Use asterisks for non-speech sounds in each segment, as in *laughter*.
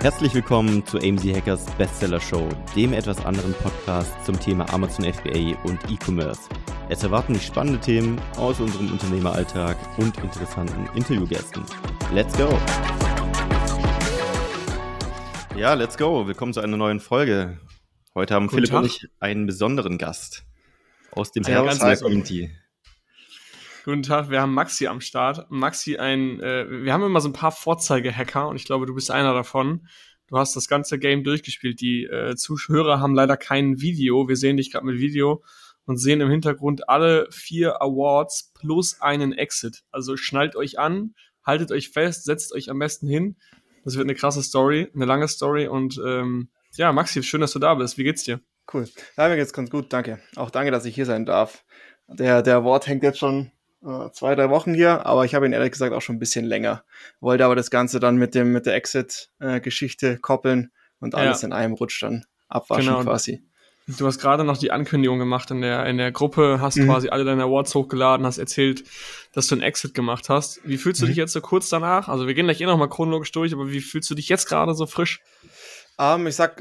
Herzlich willkommen zu AMZ Hackers Bestseller Show, dem etwas anderen Podcast zum Thema Amazon FBA und E-Commerce. Es erwarten dich spannende Themen aus unserem Unternehmeralltag und interessanten Interviewgästen. Let's go! Ja, let's go. Willkommen zu einer neuen Folge. Heute haben Guten Philipp Tag. und ich einen besonderen Gast aus dem Community. Guten Tag, wir haben Maxi am Start. Maxi, ein, äh, wir haben immer so ein paar Vorzeigehacker und ich glaube, du bist einer davon. Du hast das ganze Game durchgespielt. Die äh, Zuhörer haben leider kein Video. Wir sehen dich gerade mit Video und sehen im Hintergrund alle vier Awards plus einen Exit. Also schnallt euch an, haltet euch fest, setzt euch am besten hin. Das wird eine krasse Story, eine lange Story und ähm, ja, Maxi, schön, dass du da bist. Wie geht's dir? Cool. Ja, mir geht's ganz gut, danke. Auch danke, dass ich hier sein darf. Der, der Award hängt jetzt schon äh, zwei, drei Wochen hier, aber ich habe ihn ehrlich gesagt auch schon ein bisschen länger. Wollte aber das Ganze dann mit dem mit der Exit-Geschichte äh, koppeln und alles ja. in einem Rutsch dann abwaschen genau. quasi. Du hast gerade noch die Ankündigung gemacht in der, in der Gruppe, hast mhm. quasi alle deine Awards hochgeladen, hast erzählt, dass du einen Exit gemacht hast. Wie fühlst du mhm. dich jetzt so kurz danach? Also wir gehen gleich eh nochmal chronologisch durch, aber wie fühlst du dich jetzt gerade so frisch? Um, ähm, ich sag,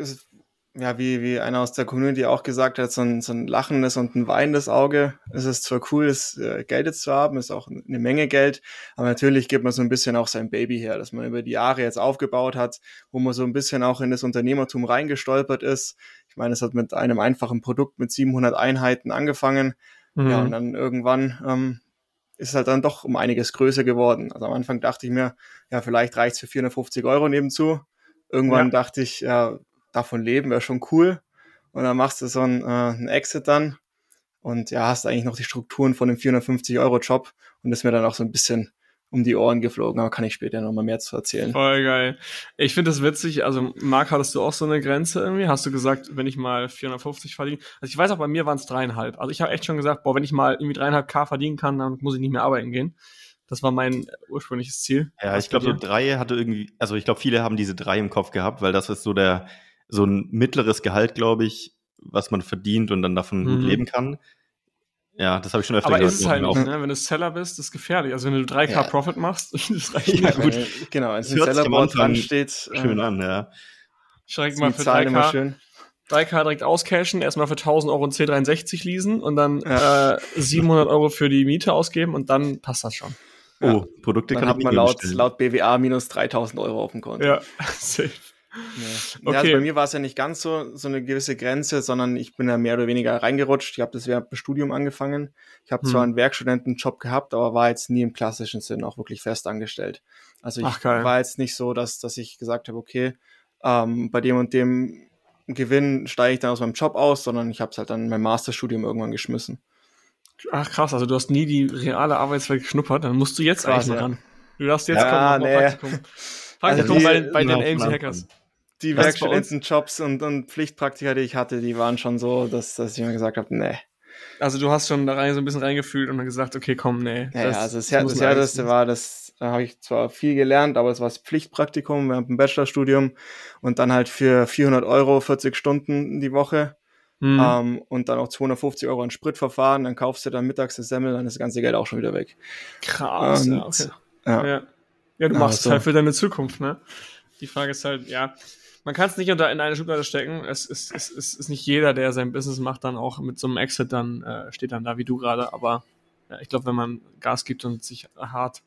ja, wie, wie einer aus der Community auch gesagt hat, so ein, so ein lachendes und ein weinendes Auge. Es ist zwar cool, das äh, Geld jetzt zu haben, ist auch eine Menge Geld, aber natürlich gibt man so ein bisschen auch sein Baby her, dass man über die Jahre jetzt aufgebaut hat, wo man so ein bisschen auch in das Unternehmertum reingestolpert ist. Ich meine, es hat mit einem einfachen Produkt mit 700 Einheiten angefangen. Mhm. Ja, und dann irgendwann ähm, ist es halt dann doch um einiges größer geworden. Also am Anfang dachte ich mir, ja, vielleicht reicht's für 450 Euro nebenzu. Irgendwann ja. dachte ich, ja, davon leben wäre schon cool. Und dann machst du so einen, äh, einen Exit dann und ja, hast eigentlich noch die Strukturen von dem 450-Euro-Job und ist mir dann auch so ein bisschen um die Ohren geflogen, aber kann ich später nochmal mehr zu erzählen. Voll geil. Ich finde das witzig, also Marc, hattest du auch so eine Grenze irgendwie? Hast du gesagt, wenn ich mal 450 verdiene? Also ich weiß auch, bei mir waren es dreieinhalb. Also ich habe echt schon gesagt, boah, wenn ich mal irgendwie dreieinhalb K verdienen kann, dann muss ich nicht mehr arbeiten gehen. Das war mein ursprüngliches Ziel. Ja, ich glaube, so drei hatte irgendwie, also ich glaube, viele haben diese drei im Kopf gehabt, weil das ist so der, so ein mittleres Gehalt, glaube ich, was man verdient und dann davon mhm. leben kann. Ja, das habe ich schon öfter Aber gehört. Aber ist es halt nicht, ne? wenn du Seller bist, ist gefährlich. Also wenn du 3K ja. Profit machst, *laughs* das reicht ja, nicht. Gut. Genau, als ein Sellerboard dran steht. Schön äh, an, ja. Schreck mal für 3K. 3K direkt auscashen, erstmal für 1000 Euro ein C63 leasen und dann ja. äh, 700 Euro für die Miete ausgeben und dann passt das schon. Oh, ja. Produkte dann kann hat man laut, laut BWA minus 3000 Euro auf dem Konto. Ja, *laughs* safe. Ja. Okay. ja also bei mir war es ja nicht ganz so, so eine gewisse Grenze, sondern ich bin ja mehr oder weniger reingerutscht. Ich habe das während dem Studium angefangen. Ich habe hm. zwar einen Werkstudentenjob gehabt, aber war jetzt nie im klassischen Sinn auch wirklich fest angestellt. Also ich Ach, war jetzt nicht so, dass, dass ich gesagt habe, okay, ähm, bei dem und dem Gewinn steige ich dann aus meinem Job aus, sondern ich habe es halt dann in meinem Masterstudium irgendwann geschmissen. Ach krass, also du hast nie die reale Arbeitswelt geschnuppert, dann musst du jetzt krass, eigentlich mal ran. Du darfst jetzt ja, kommen, nee. Praktikum. Praktikum also die, bei, bei den AMC Hackers die Werkstudentenjobs und, und Pflichtpraktika, die ich hatte, die waren schon so, dass, dass ich mir gesagt habe, nee. Also du hast schon da rein so ein bisschen reingefühlt und dann gesagt, okay, komm, nee. Ja, das, ja also das, das, das Härteste war, das, da habe ich zwar viel gelernt, aber es war das Pflichtpraktikum während dem Bachelorstudium und dann halt für 400 Euro 40 Stunden die Woche. Mhm. Um, und dann auch 250 Euro an Spritverfahren, dann kaufst du dann mittags das Semmel, dann ist das ganze Geld auch schon wieder weg. Krass, und, ja, okay. ja. ja. Ja, du machst es halt für deine Zukunft, ne? Die Frage ist halt, ja, man kann es nicht unter in eine Schublade stecken. Es ist, es, ist, es ist nicht jeder, der sein Business macht, dann auch mit so einem Exit dann äh, steht dann da wie du gerade. Aber ja, ich glaube, wenn man Gas gibt und sich hart,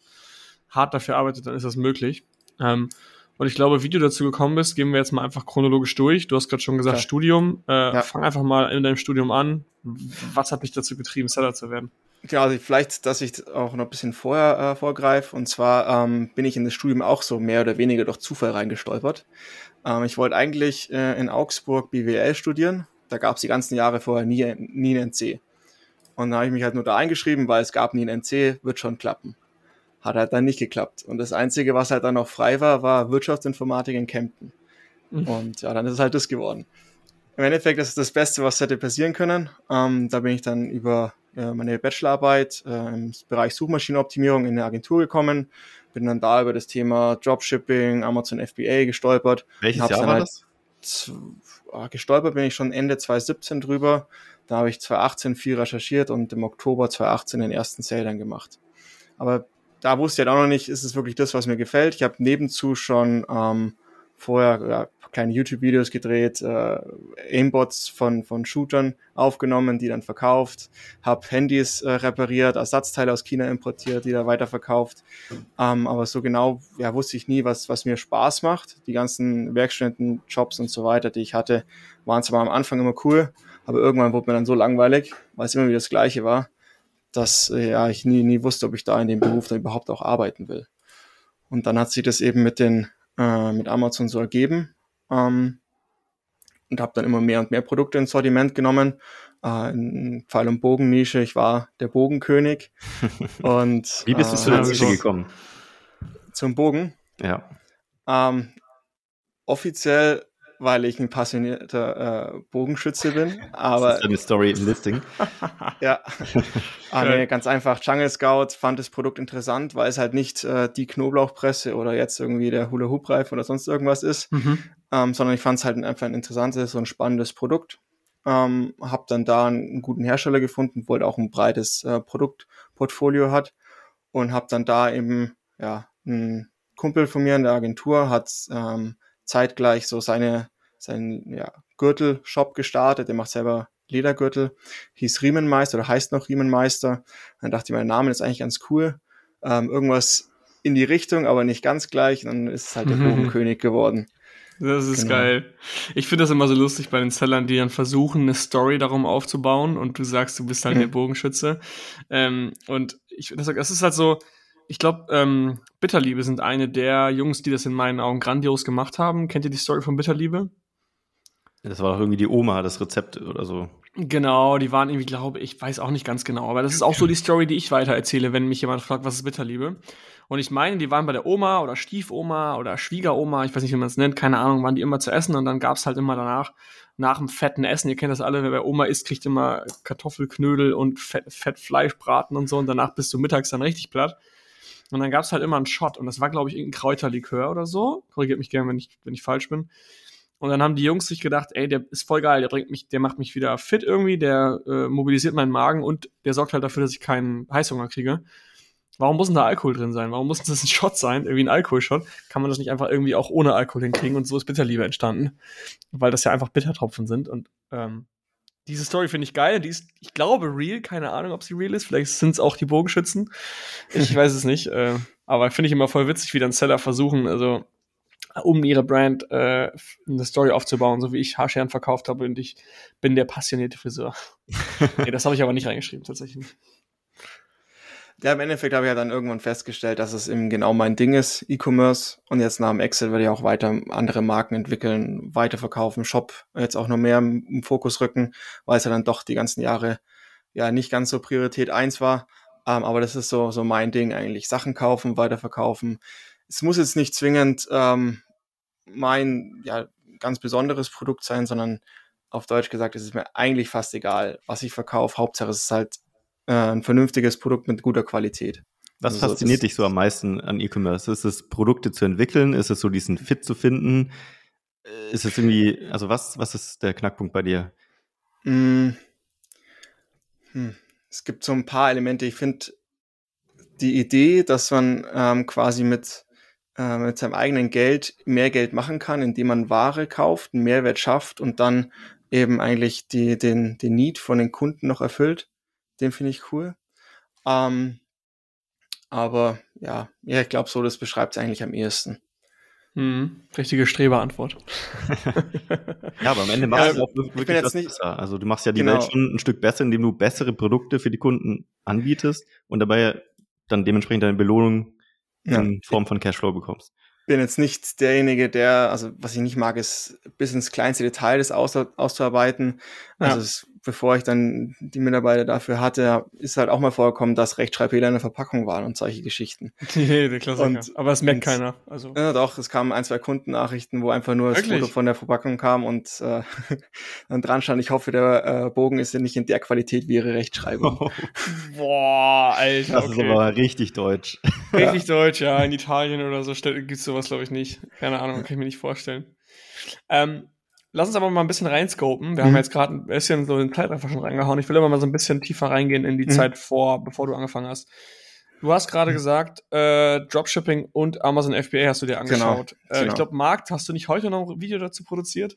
hart dafür arbeitet, dann ist das möglich. Ähm, und ich glaube, wie du dazu gekommen bist, gehen wir jetzt mal einfach chronologisch durch. Du hast gerade schon gesagt, okay. Studium. Äh, ja. Fang einfach mal in deinem Studium an. Was hat dich dazu getrieben, Seller zu werden? Ja, also vielleicht, dass ich auch noch ein bisschen vorher äh, vorgreife. Und zwar ähm, bin ich in das Studium auch so mehr oder weniger durch Zufall reingestolpert. Ähm, ich wollte eigentlich äh, in Augsburg BWL studieren. Da gab es die ganzen Jahre vorher nie, nie einen NC. Und da habe ich mich halt nur da eingeschrieben, weil es gab nie einen NC, wird schon klappen. Hat halt dann nicht geklappt. Und das Einzige, was halt dann noch frei war, war Wirtschaftsinformatik in Kempten. Mhm. Und ja, dann ist es halt das geworden. Im Endeffekt ist es das Beste, was hätte passieren können. Ähm, da bin ich dann über äh, meine Bachelorarbeit äh, im Bereich Suchmaschinenoptimierung in eine Agentur gekommen, bin dann da über das Thema Dropshipping, Amazon FBA gestolpert. Welches Jahr war halt das? Ah, gestolpert bin ich schon Ende 2017 drüber. Da habe ich 2018 viel recherchiert und im Oktober 2018 den ersten Sale dann gemacht. Aber da wusste ich halt auch noch nicht, ist es wirklich das, was mir gefällt. Ich habe nebenzu schon ähm, vorher ja, kleine YouTube-Videos gedreht, äh, Aimbots von, von Shootern aufgenommen, die dann verkauft, habe Handys äh, repariert, Ersatzteile aus China importiert, die da weiterverkauft. Ähm, aber so genau ja, wusste ich nie, was, was mir Spaß macht. Die ganzen Werkstätten, Jobs und so weiter, die ich hatte, waren zwar am Anfang immer cool, aber irgendwann wurde mir dann so langweilig, weil es immer wieder das Gleiche war, dass äh, ja, ich nie, nie wusste, ob ich da in dem Beruf dann überhaupt auch arbeiten will. Und dann hat sich das eben mit den äh, mit Amazon so ergeben ähm, und habe dann immer mehr und mehr Produkte ins Sortiment genommen. Äh, in Pfeil- und Bogennische, ich war der Bogenkönig. *laughs* und, Wie bist du äh, zu der Nische gekommen? Zum Bogen? Ja. Ähm, offiziell weil ich ein passionierter äh, Bogenschütze bin. *laughs* Aber das ist eine Story im Listing. *laughs* ja. *laughs* ah, nee, ganz einfach. Jungle Scout fand das Produkt interessant, weil es halt nicht äh, die Knoblauchpresse oder jetzt irgendwie der Hula Hoop Reifen oder sonst irgendwas ist, mhm. ähm, sondern ich fand es halt einfach ein interessantes und spannendes Produkt. Ähm, hab dann da einen guten Hersteller gefunden, wo er auch ein breites äh, Produktportfolio hat und hab dann da eben ja ein Kumpel von mir in der Agentur hat ähm, zeitgleich so seine, seinen ja, Gürtel-Shop gestartet. Der macht selber Ledergürtel, hieß Riemenmeister oder heißt noch Riemenmeister. Dann dachte ich, mein Name ist eigentlich ganz cool. Ähm, irgendwas in die Richtung, aber nicht ganz gleich. dann ist es halt der Bogenkönig geworden. Das ist genau. geil. Ich finde das immer so lustig bei den Sellern, die dann versuchen, eine Story darum aufzubauen und du sagst, du bist halt der *clears throat* Bogenschütze. Ähm, und ich, das, das ist halt so, ich glaube, ähm, Bitterliebe sind eine der Jungs, die das in meinen Augen grandios gemacht haben. Kennt ihr die Story von Bitterliebe? Das war doch irgendwie die Oma, das Rezept oder so. Genau, die waren irgendwie, glaube ich, weiß auch nicht ganz genau, aber das ist auch so die Story, die ich weiter erzähle, wenn mich jemand fragt, was ist Bitterliebe. Und ich meine, die waren bei der Oma oder Stiefoma oder Schwiegeroma, ich weiß nicht, wie man es nennt, keine Ahnung, waren die immer zu essen und dann gab's halt immer danach, nach dem fetten Essen, ihr kennt das alle, wer bei Oma isst, kriegt immer Kartoffelknödel und Fett, Fettfleischbraten und so und danach bist du mittags dann richtig platt. Und dann gab es halt immer einen Shot und das war, glaube ich, irgendein Kräuterlikör oder so. Korrigiert mich gerne, wenn ich, wenn ich falsch bin. Und dann haben die Jungs sich gedacht, ey, der ist voll geil, der bringt mich, der macht mich wieder fit irgendwie, der äh, mobilisiert meinen Magen und der sorgt halt dafür, dass ich keinen Heißhunger kriege. Warum muss denn da Alkohol drin sein? Warum muss das ein Shot sein? Irgendwie ein Alkoholshot? Kann man das nicht einfach irgendwie auch ohne Alkohol hinkriegen? Und so ist Bitterliebe entstanden. Weil das ja einfach Bittertropfen sind. Und ähm, diese Story finde ich geil. Die ist, ich glaube, real. Keine Ahnung, ob sie real ist. Vielleicht sind es auch die Bogenschützen. Ich weiß es nicht. Äh, aber finde ich immer voll witzig, wie dann Seller versuchen, also um ihre Brand äh, eine Story aufzubauen, so wie ich Haarscheren verkauft habe und ich bin der passionierte Friseur. *laughs* nee, das habe ich aber nicht reingeschrieben, tatsächlich. Ja, im Endeffekt habe ich ja dann irgendwann festgestellt, dass es eben genau mein Ding ist, E-Commerce. Und jetzt nach dem Excel werde ich auch weiter andere Marken entwickeln, weiterverkaufen, Shop jetzt auch noch mehr im Fokus rücken, weil es ja dann doch die ganzen Jahre ja nicht ganz so Priorität eins war. Ähm, aber das ist so, so mein Ding eigentlich. Sachen kaufen, weiterverkaufen. Es muss jetzt nicht zwingend ähm, mein ja, ganz besonderes Produkt sein, sondern auf Deutsch gesagt, es ist mir eigentlich fast egal, was ich verkaufe. Hauptsache es ist halt äh, ein vernünftiges Produkt mit guter Qualität. Was also fasziniert dich so am meisten an E-Commerce? Ist es Produkte zu entwickeln? Ist es so diesen Fit zu finden? Äh, ist es irgendwie, also was, was ist der Knackpunkt bei dir? Mm. Hm. Es gibt so ein paar Elemente. Ich finde die Idee, dass man ähm, quasi mit, äh, mit seinem eigenen Geld mehr Geld machen kann, indem man Ware kauft, einen Mehrwert schafft und dann eben eigentlich die, den, den Need von den Kunden noch erfüllt. Den finde ich cool. Ähm, aber ja, ja, ich glaube so, das beschreibt es eigentlich am ehesten. Hm, richtige Streberantwort. *laughs* ja, aber am Ende machst ja, du auch wirklich was nicht, besser. Also du machst ja die genau. Welt schon ein Stück besser, indem du bessere Produkte für die Kunden anbietest und dabei dann dementsprechend deine Belohnung ja. in Form von Cashflow bekommst bin jetzt nicht derjenige, der, also was ich nicht mag, ist bis ins kleinste Detail das aus, auszuarbeiten. Also ja. es bevor ich dann die Mitarbeiter dafür hatte, ist halt auch mal vorgekommen, dass Rechtschreibfehler in der Verpackung waren und solche Geschichten. *laughs* Nee, der Klassiker. Und, Aber es merkt und, keiner. Also. Ja, doch, es kamen ein, zwei Kundennachrichten, wo einfach nur Wirklich? das Foto von der Verpackung kam und äh, *laughs* dann dran stand, ich hoffe, der äh, Bogen ist ja nicht in der Qualität wie ihre Rechtschreibung. Oh. *laughs* Boah, Alter. Das okay. ist aber richtig deutsch. Richtig ja. deutsch, ja. In Italien oder so gibt es sowas, glaube ich, nicht. Keine Ahnung, kann ich mir nicht vorstellen. Ähm, Lass uns aber mal ein bisschen reinscopen. Wir mhm. haben jetzt gerade ein bisschen so den Zeitraffer schon reingehauen. Ich will aber mal so ein bisschen tiefer reingehen in die mhm. Zeit vor, bevor du angefangen hast. Du hast gerade gesagt, äh, Dropshipping und Amazon FBA hast du dir genau, angeschaut. Genau, äh, genau. Ich glaube, Markt, hast du nicht heute noch ein Video dazu produziert?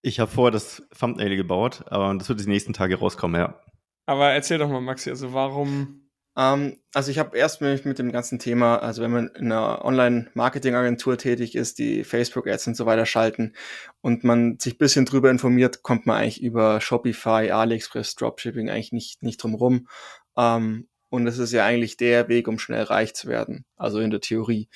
Ich habe vorher das Thumbnail gebaut, aber das wird die nächsten Tage rauskommen, ja. Aber erzähl doch mal, Maxi, also warum ähm, also ich habe erst mich mit dem ganzen Thema, also wenn man in einer Online-Marketing-Agentur tätig ist, die Facebook-Ads und so weiter schalten und man sich bisschen drüber informiert, kommt man eigentlich über Shopify, AliExpress, Dropshipping eigentlich nicht, nicht drum rum. Ähm, und es ist ja eigentlich der Weg, um schnell reich zu werden, also in der Theorie.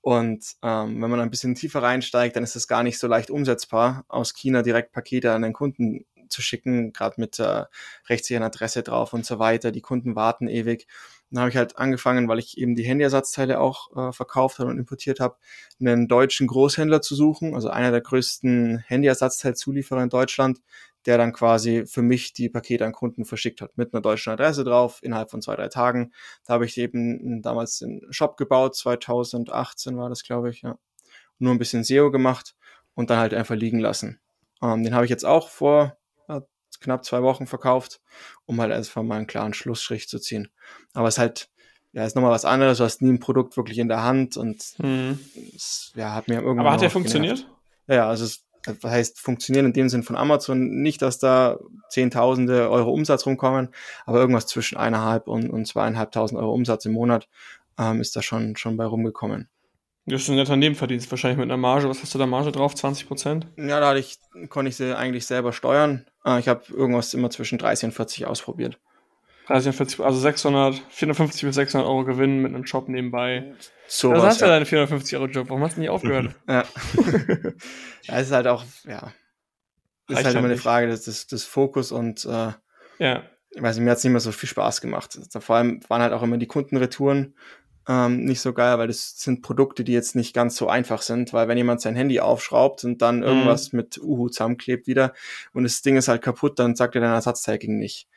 Und ähm, wenn man ein bisschen tiefer reinsteigt, dann ist es gar nicht so leicht umsetzbar, aus China direkt Pakete an den Kunden zu schicken, gerade mit äh, rechtssicheren Adresse drauf und so weiter. Die Kunden warten ewig. Dann habe ich halt angefangen, weil ich eben die Handyersatzteile auch äh, verkauft habe und importiert habe, einen deutschen Großhändler zu suchen, also einer der größten Handyersatzteilzulieferer in Deutschland, der dann quasi für mich die Pakete an Kunden verschickt hat, mit einer deutschen Adresse drauf, innerhalb von zwei, drei Tagen. Da habe ich eben damals den Shop gebaut, 2018 war das, glaube ich, ja. Nur ein bisschen SEO gemacht und dann halt einfach liegen lassen. Ähm, den habe ich jetzt auch vor knapp zwei Wochen verkauft, um halt erstmal mal einen klaren Schlussstrich zu ziehen. Aber es ist halt, ja, ist nochmal was anderes. Du hast nie ein Produkt wirklich in der Hand und hm. es, ja, hat mir irgendwann. Aber hat der funktioniert? Ja, ja, also es das heißt funktionieren in dem Sinn von Amazon nicht, dass da Zehntausende Euro Umsatz rumkommen, aber irgendwas zwischen eineinhalb und, und zweieinhalbtausend Euro Umsatz im Monat ähm, ist da schon, schon bei rumgekommen. Das ist ein netter Nebenverdienst, wahrscheinlich mit einer Marge. Was hast du da Marge drauf? 20 Prozent? Ja, da ich, konnte ich sie eigentlich selber steuern. Ah, ich habe irgendwas immer zwischen 30 und 40 ausprobiert. 30 und 40, also 600, 450 bis 600 Euro Gewinn mit einem Job nebenbei. So das hast du ja deinen 450 Euro Job. Warum hast du nicht aufgehört? *laughs* ja. es ist halt auch, ja. Es ist halt immer eine Frage des, des, des Fokus und, äh, ja. Ich weiß nicht, mir hat es nicht mehr so viel Spaß gemacht. Vor allem waren halt auch immer die Kundenretouren ähm, nicht so geil, weil das sind Produkte, die jetzt nicht ganz so einfach sind, weil wenn jemand sein Handy aufschraubt und dann mhm. irgendwas mit Uhu zusammenklebt wieder und das Ding ist halt kaputt, dann sagt er dein Ersatzteil ging nicht.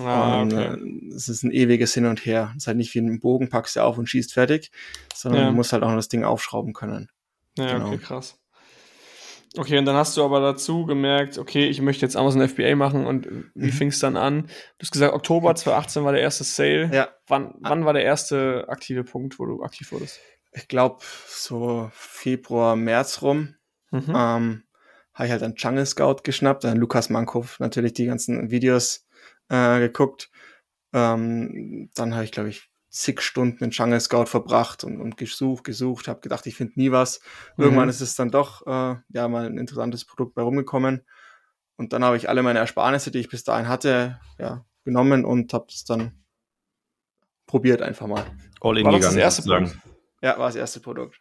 Ah, und, okay. äh, es ist ein ewiges Hin und Her. Es ist halt nicht wie ein Bogen, packst du auf und schießt fertig, sondern ja. du musst halt auch noch das Ding aufschrauben können. Ja, genau. okay, krass. Okay, und dann hast du aber dazu gemerkt, okay, ich möchte jetzt Amazon FBA machen und wie mhm. fing es dann an? Du hast gesagt, Oktober 2018 war der erste Sale. Ja. Wann, wann war der erste aktive Punkt, wo du aktiv wurdest? Ich glaube, so Februar, März rum. Mhm. Ähm, habe ich halt einen Jungle Scout geschnappt, dann Lukas Mankow natürlich die ganzen Videos äh, geguckt. Ähm, dann habe ich, glaube ich, zig Stunden in Jungle Scout verbracht und, und gesucht, gesucht, habe gedacht, ich finde nie was. Mhm. Irgendwann ist es dann doch äh, ja mal ein interessantes Produkt bei rumgekommen. Und dann habe ich alle meine Ersparnisse, die ich bis dahin hatte, ja, genommen und habe es dann probiert einfach mal. All in war das, das erste Produkt? Ja, war das erste Produkt.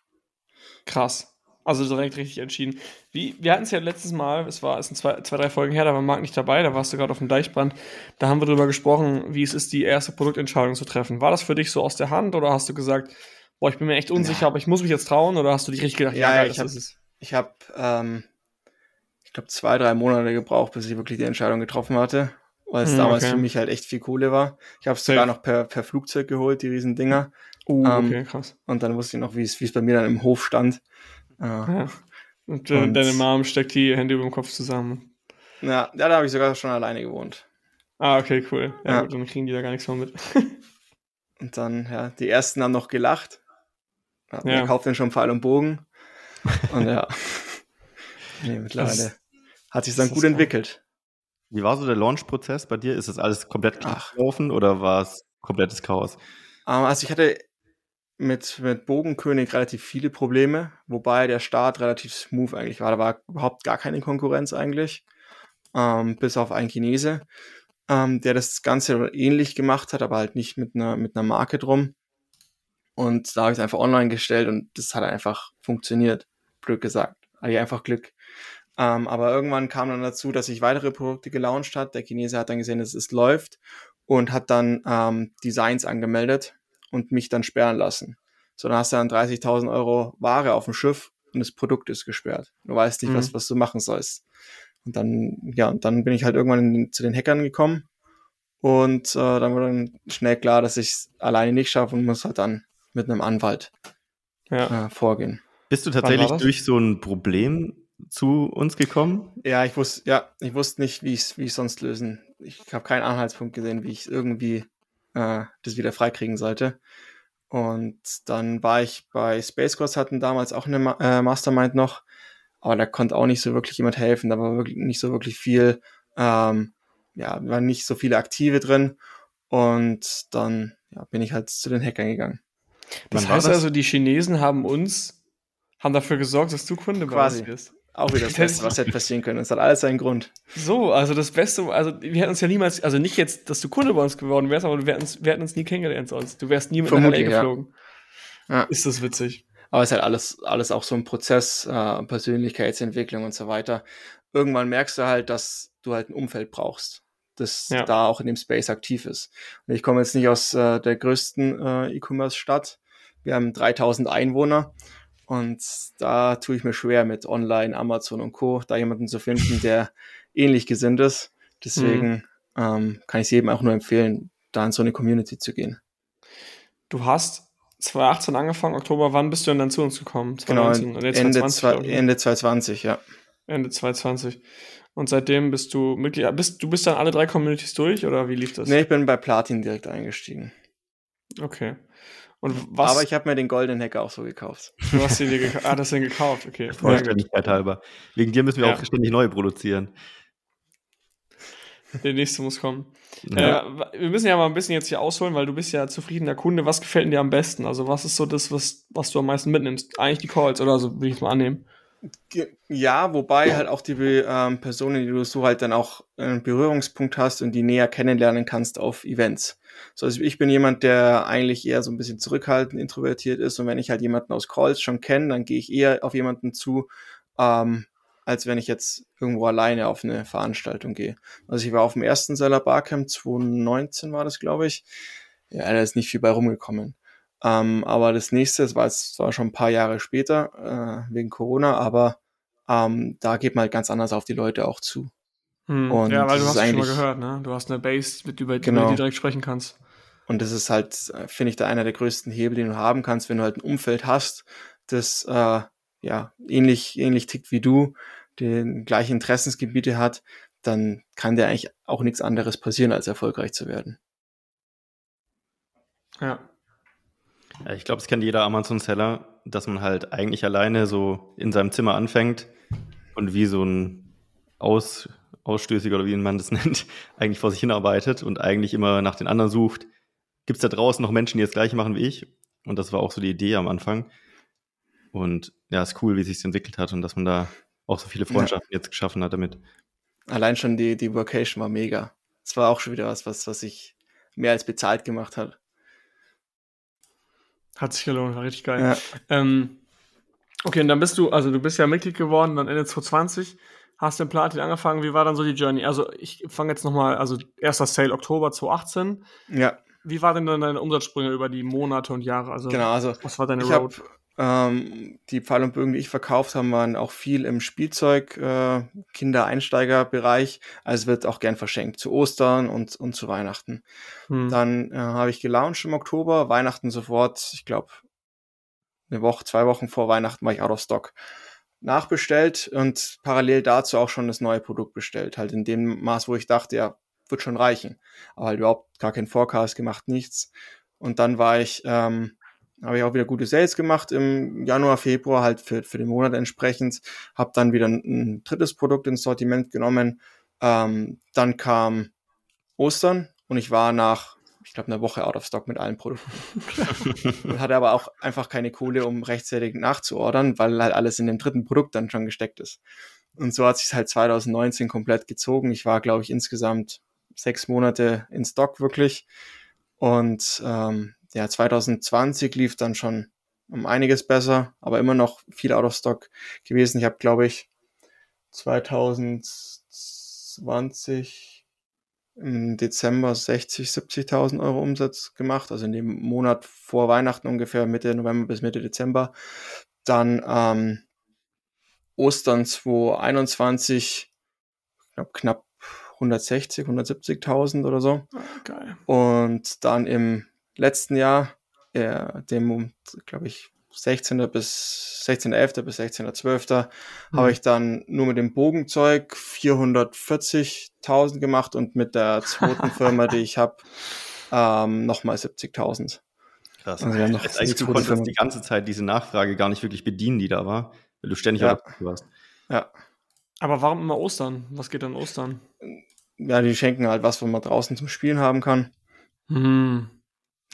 Krass. Also direkt richtig entschieden. Wie, wir hatten es ja letztes Mal, es war es sind zwei, zwei, drei Folgen her, da war Marc nicht dabei, da warst du gerade auf dem Deichbrand. Da haben wir darüber gesprochen, wie es ist, die erste Produktentscheidung zu treffen. War das für dich so aus der Hand oder hast du gesagt, boah, ich bin mir echt unsicher, ja. aber ich muss mich jetzt trauen oder hast du dich richtig gedacht, ja, ja geil, ich habe ich habe ähm, ich glaube zwei, drei Monate gebraucht, bis ich wirklich die Entscheidung getroffen hatte, weil es hm, damals okay. für mich halt echt viel Kohle war. Ich habe es sogar noch per, per Flugzeug geholt, die riesen Dinger. Uh, ähm, okay, krass. Und dann wusste ich noch, wie es wie es bei mir dann im Hof stand. Ja. Und, äh, und, deine Mom steckt die Hände über dem Kopf zusammen. Ja, ja da habe ich sogar schon alleine gewohnt. Ah, okay, cool. Ja, ja. Gut, dann kriegen die da gar nichts mehr mit. *laughs* und dann, ja, die ersten haben noch gelacht. Ja, ja. kauft den schon Pfeil und Bogen. Und ja. *laughs* nee, mittlerweile das, hat sich dann gut entwickelt. Wie war so der Launch-Prozess bei dir? Ist das alles komplett gelaufen oder war es komplettes Chaos? Um, ähm, also ich hatte mit, mit Bogenkönig relativ viele Probleme, wobei der Start relativ smooth eigentlich war. Da war überhaupt gar keine Konkurrenz eigentlich, ähm, bis auf einen Chinese, ähm, der das Ganze ähnlich gemacht hat, aber halt nicht mit einer, mit einer Marke drum. Und da habe ich es einfach online gestellt und das hat einfach funktioniert, blöd gesagt. Hatte ich einfach Glück. Ähm, aber irgendwann kam dann dazu, dass ich weitere Produkte gelauncht hat. Der Chinese hat dann gesehen, dass es läuft und hat dann ähm, Designs angemeldet und mich dann sperren lassen. So, dann hast du dann 30.000 Euro Ware auf dem Schiff und das Produkt ist gesperrt. Du weißt nicht, mhm. was, was du machen sollst. Und dann, ja, und dann bin ich halt irgendwann in, zu den Hackern gekommen und äh, dann war dann schnell klar, dass ich es alleine nicht schaffe und muss halt dann mit einem Anwalt ja. äh, vorgehen. Bist du tatsächlich durch so ein Problem zu uns gekommen? Ja, ich wusste, ja, ich wusste nicht, wie ich es wie ich sonst lösen. Ich habe keinen Anhaltspunkt gesehen, wie ich irgendwie äh, das wieder freikriegen sollte. Und dann war ich bei Space Cross, hatten damals auch eine äh, Mastermind noch, aber da konnte auch nicht so wirklich jemand helfen. Da war wirklich nicht so wirklich viel, ähm, ja, waren nicht so viele Aktive drin. Und dann ja, bin ich halt zu den Hackern gegangen. Das Wann heißt das? also, die Chinesen haben uns, haben dafür gesorgt, dass du Kunde Quasi. bei uns bist. Auch wieder das *laughs* Beste, was hätte passieren können. Es hat alles seinen Grund. So, also das Beste, also wir hätten uns ja niemals, also nicht jetzt, dass du Kunde bei uns geworden wärst, aber wir hätten uns, wir hätten uns nie kennengelernt sonst. Du wärst nie mit einer LA geflogen. Ja. ja. Ist das witzig. Aber es ist halt alles, alles auch so ein Prozess, äh, Persönlichkeitsentwicklung und so weiter. Irgendwann merkst du halt, dass du halt ein Umfeld brauchst, das ja. da auch in dem Space aktiv ist. Und ich komme jetzt nicht aus äh, der größten äh, E-Commerce-Stadt. Wir haben 3000 Einwohner und da tue ich mir schwer mit Online, Amazon und Co., da jemanden zu finden, der ähnlich gesinnt ist. Deswegen mhm. ähm, kann ich es jedem auch nur empfehlen, da in so eine Community zu gehen. Du hast 2018 angefangen, Oktober, wann bist du denn dann zu uns gekommen? 2019, genau, Ende, 2020, Ende 2020, ja. Ende 2020. Und seitdem bist du Mitglied, bist, du bist dann alle drei Communities durch oder wie lief das? Nee, ich bin bei Platin direkt eingestiegen. Okay. Und was? Aber ich habe mir den goldenen Hacker auch so gekauft. Du hast ihn dir gekauft. Ah, das ist gekauft, okay. Vollständigkeit halber. Wegen dir müssen wir ja. auch ständig neu produzieren. Der nächste muss kommen. Ja. Äh, wir müssen ja mal ein bisschen jetzt hier ausholen, weil du bist ja zufriedener Kunde. Was gefällt dir am besten? Also was ist so das, was, was du am meisten mitnimmst? Eigentlich die Calls, oder so will ich es mal annehmen. Ja, wobei halt auch die ähm, Personen, die du so halt dann auch einen Berührungspunkt hast und die näher kennenlernen kannst auf Events. So, also ich bin jemand, der eigentlich eher so ein bisschen zurückhaltend, introvertiert ist. Und wenn ich halt jemanden aus Calls schon kenne, dann gehe ich eher auf jemanden zu, ähm, als wenn ich jetzt irgendwo alleine auf eine Veranstaltung gehe. Also ich war auf dem ersten Seller Barcamp 2019 war das, glaube ich. Ja, da ist nicht viel bei rumgekommen. Ähm, aber das nächste, das war, jetzt, zwar schon ein paar Jahre später, äh, wegen Corona, aber ähm, da geht man halt ganz anders auf die Leute auch zu. Hm. Und ja, weil du hast es schon mal gehört, ne? Du hast eine Base, mit über, genau. über die du direkt sprechen kannst. Und das ist halt, finde ich, da einer der größten Hebel, den du haben kannst, wenn du halt ein Umfeld hast, das äh, ja ähnlich, ähnlich tickt wie du, den gleichen Interessensgebiete hat, dann kann dir eigentlich auch nichts anderes passieren, als erfolgreich zu werden. Ja. ja ich glaube, es kennt jeder Amazon-Seller, dass man halt eigentlich alleine so in seinem Zimmer anfängt und wie so ein Aus Ausstößiger oder wie man das *laughs* nennt, eigentlich vor sich hinarbeitet und eigentlich immer nach den anderen sucht. Gibt es da draußen noch Menschen, die das gleiche machen wie ich? Und das war auch so die Idee am Anfang. Und ja, ist cool, wie sich entwickelt hat und dass man da auch so viele Freundschaften ja. jetzt geschaffen hat damit. Allein schon die, die Vocation war mega. Es war auch schon wieder was, was, was sich mehr als bezahlt gemacht hat. Hat sich gelohnt, war richtig geil. Ja. Ähm, okay, und dann bist du, also du bist ja Mitglied geworden, dann Ende 2020 hast du in Platin angefangen. Wie war dann so die Journey? Also ich fange jetzt nochmal, also erster Sale Oktober 2018. Ja. Wie war denn dann deine Umsatzsprünge über die Monate und Jahre? Also genau, also was war deine Road? Hab, ähm, die Pfeil und Bögen, die ich verkauft habe, waren auch viel im Spielzeug, äh, Kinder-Einsteiger-Bereich. Also wird auch gern verschenkt zu Ostern und, und zu Weihnachten. Hm. Dann äh, habe ich gelauncht im Oktober, Weihnachten sofort, ich glaube, eine Woche, zwei Wochen vor Weihnachten war ich out of stock nachbestellt und parallel dazu auch schon das neue Produkt bestellt. Halt in dem Maß, wo ich dachte, ja, wird schon reichen. Aber halt überhaupt gar keinen Forecast gemacht, nichts. Und dann war ich, ähm, habe ich auch wieder gute Sales gemacht im Januar, Februar, halt für, für den Monat entsprechend. Habe dann wieder ein, ein, drittes Produkt ins Sortiment genommen. Ähm, dann kam Ostern und ich war nach ich glaube, eine Woche out of stock mit allen Produkten. *laughs* und hatte aber auch einfach keine Kohle, um rechtzeitig nachzuordern, weil halt alles in dem dritten Produkt dann schon gesteckt ist. Und so hat sich halt 2019 komplett gezogen. Ich war, glaube ich, insgesamt sechs Monate in Stock wirklich. Und ähm, ja, 2020 lief dann schon um einiges besser, aber immer noch viel out of stock gewesen. Ich habe, glaube ich, 2020 im Dezember 60, 70.000 Euro Umsatz gemacht, also in dem Monat vor Weihnachten ungefähr Mitte November bis Mitte Dezember. Dann ähm, Ostern 2021, ich glaube knapp 160, 170.000 oder so. Ah, geil. Und dann im letzten Jahr, äh, dem, glaube ich, 16. bis 16.11. bis 16.12. Mhm. habe ich dann nur mit dem Bogenzeug 440.000 gemacht und mit der zweiten *laughs* Firma, die ich habe, ähm, nochmal 70.000. Krass. Also wir noch das heißt, du konntest die ganze Zeit diese Nachfrage gar nicht wirklich bedienen, die da war, weil du ständig ja. warst. Ja. Aber warum immer Ostern? Was geht an Ostern? Ja, die schenken halt was, was man draußen zum Spielen haben kann. Hm.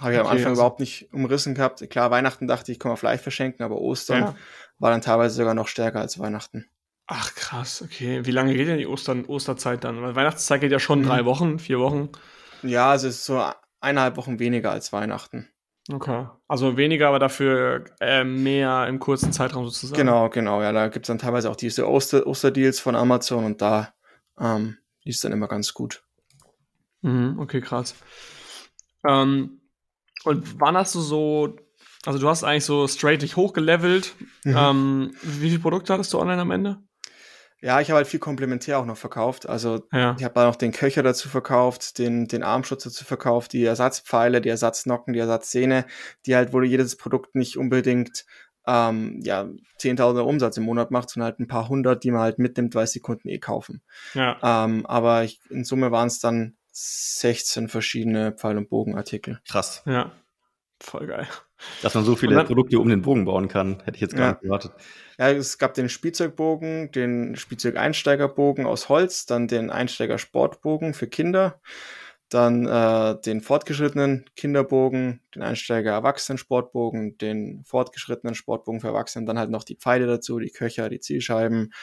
Habe ich okay, am Anfang also überhaupt nicht umrissen gehabt. Klar, Weihnachten dachte ich, kann man vielleicht verschenken, aber Ostern ja. war dann teilweise sogar noch stärker als Weihnachten. Ach krass, okay. Wie lange geht denn die Ostern, Osterzeit dann? Weil Weihnachtszeit geht ja schon mhm. drei Wochen, vier Wochen. Ja, also es ist so eineinhalb Wochen weniger als Weihnachten. Okay. Also weniger, aber dafür äh, mehr im kurzen Zeitraum sozusagen. Genau, genau. Ja, da gibt es dann teilweise auch diese Oster Osterdeals von Amazon und da ähm, ist dann immer ganz gut. Mhm, okay, krass. Ähm, und wann hast du so, also du hast eigentlich so straight dich hochgelevelt. Mhm. Ähm, wie viele Produkte hattest du online am Ende? Ja, ich habe halt viel komplementär auch noch verkauft. Also ja. ich habe da noch den Köcher dazu verkauft, den, den Armschutz dazu verkauft, die Ersatzpfeile, die Ersatznocken, die Ersatzszene, die halt, wo jedes Produkt nicht unbedingt ähm, ja, 10.000 Umsatz im Monat macht, sondern halt ein paar hundert, die man halt mitnimmt, weil es die Kunden eh kaufen. Ja. Ähm, aber ich, in Summe waren es dann 16 verschiedene Pfeil- und Bogenartikel. Krass. Ja. Voll geil. Dass man so viele dann, Produkte um den Bogen bauen kann, hätte ich jetzt gar ja. nicht erwartet. Ja, es gab den Spielzeugbogen, den Spielzeug-Einsteigerbogen aus Holz, dann den Einsteiger-Sportbogen für Kinder, dann äh, den fortgeschrittenen Kinderbogen, den Einsteiger-Erwachsenen-Sportbogen, den fortgeschrittenen Sportbogen für Erwachsene, dann halt noch die Pfeile dazu, die Köcher, die Zielscheiben,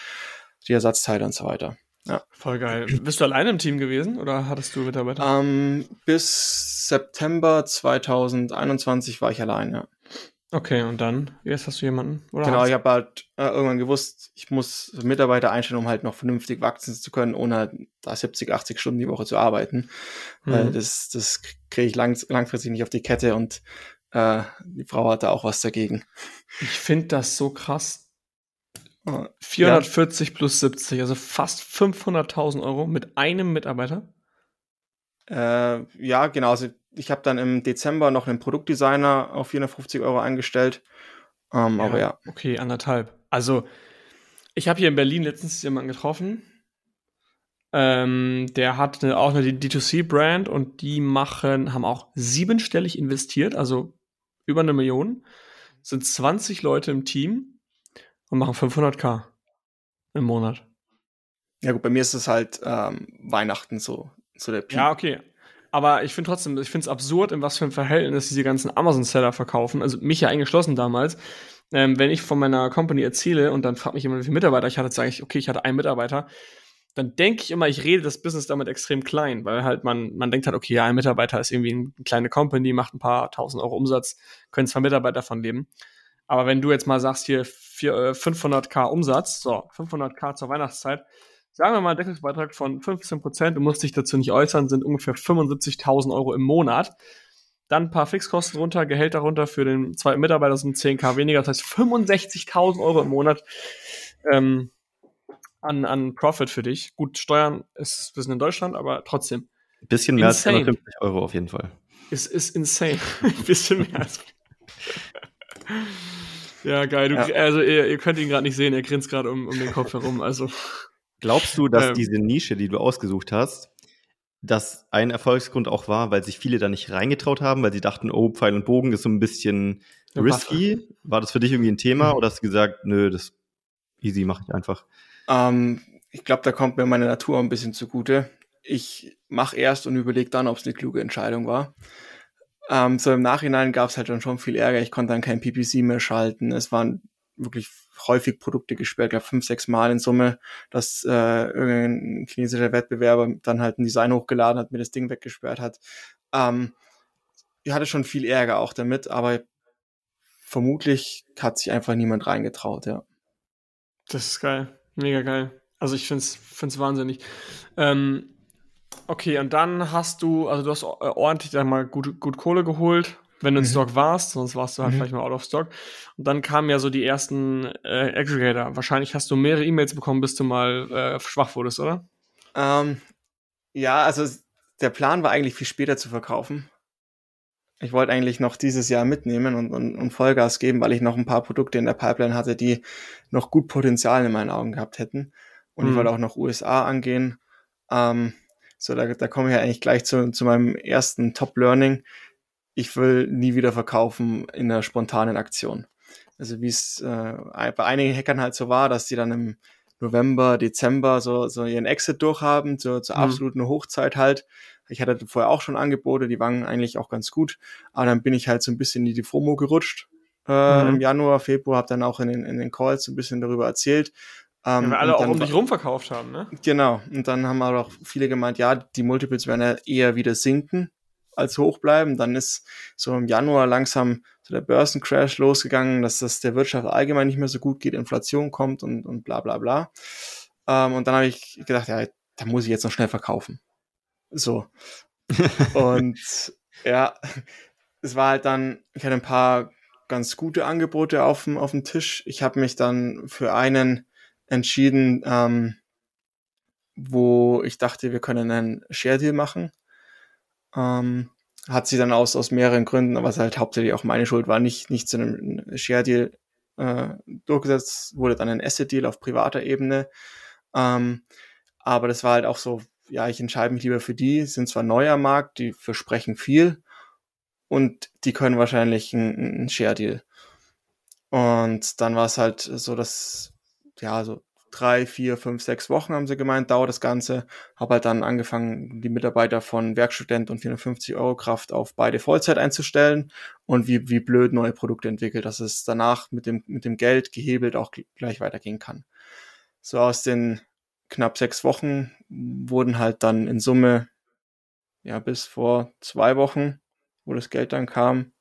die Ersatzteile und so weiter. Ja. Voll geil. Bist du alleine im Team gewesen oder hattest du Mitarbeiter? Ähm, bis September 2021 war ich allein, ja. Okay, und dann, jetzt hast du jemanden? Oder genau, ich habe halt äh, irgendwann gewusst, ich muss Mitarbeiter einstellen, um halt noch vernünftig wachsen zu können, ohne halt da 70, 80 Stunden die Woche zu arbeiten. Mhm. Äh, das das kriege ich lang, langfristig nicht auf die Kette und äh, die Frau hatte auch was dagegen. Ich finde das so krass. 440 ja. plus 70, also fast 500.000 Euro mit einem Mitarbeiter? Äh, ja, genau. Also ich habe dann im Dezember noch einen Produktdesigner auf 450 Euro eingestellt. Ähm, ja, aber ja. Okay, anderthalb. Also, ich habe hier in Berlin letztens jemanden getroffen. Ähm, der hat eine, auch eine D2C-Brand und die machen, haben auch siebenstellig investiert, also über eine Million. Sind 20 Leute im Team und machen 500k im Monat. Ja gut, bei mir ist es halt ähm, Weihnachten so, so der Peak. Ja, okay. Aber ich finde trotzdem, ich finde es absurd, in was für ein Verhältnis diese ganzen Amazon-Seller verkaufen. Also mich ja eingeschlossen damals. Ähm, wenn ich von meiner Company erzähle und dann fragt mich jemand, wie viele Mitarbeiter ich hatte, sage ich, okay, ich hatte einen Mitarbeiter, dann denke ich immer, ich rede das Business damit extrem klein, weil halt man, man denkt halt, okay, ja, ein Mitarbeiter ist irgendwie eine kleine Company, macht ein paar tausend Euro Umsatz, können zwei Mitarbeiter davon leben. Aber wenn du jetzt mal sagst, hier 500k äh, Umsatz, so, 500k zur Weihnachtszeit, sagen wir mal, Deckungsbeitrag von 15 Prozent, du musst dich dazu nicht äußern, sind ungefähr 75.000 Euro im Monat. Dann ein paar Fixkosten runter, Gehälter runter für den zweiten Mitarbeiter sind 10k weniger, das heißt 65.000 Euro im Monat ähm, an, an Profit für dich. Gut, Steuern ist, wir sind in Deutschland, aber trotzdem. Ein bisschen mehr insane. als 250 Euro auf jeden Fall. Es ist insane. *laughs* Ein bisschen mehr als. *laughs* ja, geil. Du, ja. Also, ihr, ihr, könnt ihn gerade nicht sehen, er grinst gerade um, um den Kopf herum. Also. Glaubst du, dass ähm, diese Nische, die du ausgesucht hast, dass ein Erfolgsgrund auch war, weil sich viele da nicht reingetraut haben, weil sie dachten, oh, Pfeil und Bogen ist so ein bisschen risky? War das für dich irgendwie ein Thema mhm. oder hast du gesagt, nö, das easy mache ich einfach? Ähm, ich glaube, da kommt mir meine Natur ein bisschen zugute. Ich mache erst und überlege dann, ob es eine kluge Entscheidung war. Ähm, so im Nachhinein gab es halt dann schon viel Ärger. Ich konnte dann kein PPC mehr schalten. Es waren wirklich häufig Produkte gesperrt, glaube fünf, sechs Mal in Summe, dass äh, irgendein chinesischer Wettbewerber dann halt ein Design hochgeladen hat, mir das Ding weggesperrt hat. Ähm, ich hatte schon viel Ärger auch damit, aber vermutlich hat sich einfach niemand reingetraut, ja. Das ist geil. Mega geil. Also ich finde es wahnsinnig. Ähm, okay, und dann hast du, also du hast ordentlich sag mal gut, gut Kohle geholt, wenn du in mhm. Stock warst, sonst warst du halt mhm. vielleicht mal out of Stock. Und dann kamen ja so die ersten äh, Aggregator. Wahrscheinlich hast du mehrere E-Mails bekommen, bis du mal äh, schwach wurdest, oder? Ähm, ja, also der Plan war eigentlich viel später zu verkaufen. Ich wollte eigentlich noch dieses Jahr mitnehmen und, und, und Vollgas geben, weil ich noch ein paar Produkte in der Pipeline hatte, die noch gut Potenzial in meinen Augen gehabt hätten. Und mhm. ich wollte auch noch USA angehen. Ähm, so, da, da komme ich ja eigentlich gleich zu, zu meinem ersten Top-Learning ich will nie wieder verkaufen in einer spontanen Aktion. Also wie es äh, bei einigen Hackern halt so war, dass die dann im November, Dezember so, so ihren Exit durchhaben, so, zur mhm. absoluten Hochzeit halt. Ich hatte vorher auch schon Angebote, die waren eigentlich auch ganz gut, aber dann bin ich halt so ein bisschen in die FOMO gerutscht äh, mhm. im Januar, Februar, habe dann auch in den, in den Calls ein bisschen darüber erzählt. Ähm, ja, weil alle auch um dich rumverkauft haben, ne? Genau. Und dann haben aber auch viele gemeint, ja, die Multiples werden ja eher wieder sinken als hoch bleiben. Dann ist so im Januar langsam so der Börsencrash losgegangen, dass das der Wirtschaft allgemein nicht mehr so gut geht, Inflation kommt und, und bla bla bla. Ähm, und dann habe ich gedacht, ja, da muss ich jetzt noch schnell verkaufen. So. *laughs* und ja, es war halt dann, ich hatte ein paar ganz gute Angebote auf dem, auf dem Tisch. Ich habe mich dann für einen entschieden, ähm, wo ich dachte, wir können einen Share Deal machen. Ähm, hat sie dann aus, aus mehreren Gründen, aber es halt hauptsächlich auch meine Schuld war, nicht, nicht zu einem Share Deal äh, durchgesetzt, wurde dann ein Asset Deal auf privater Ebene. Ähm, aber das war halt auch so, ja, ich entscheide mich lieber für die, sind zwar neuer Markt, die versprechen viel und die können wahrscheinlich ein, ein Share Deal. Und dann war es halt so, dass, ja, so drei, vier, fünf, sechs Wochen haben sie gemeint, dauert das Ganze. Habe halt dann angefangen, die Mitarbeiter von Werkstudent und 450 Euro Kraft auf beide Vollzeit einzustellen und wie, wie blöd neue Produkte entwickelt, dass es danach mit dem, mit dem Geld gehebelt auch gleich weitergehen kann. So aus den knapp sechs Wochen wurden halt dann in Summe, ja, bis vor zwei Wochen, wo das Geld dann kam,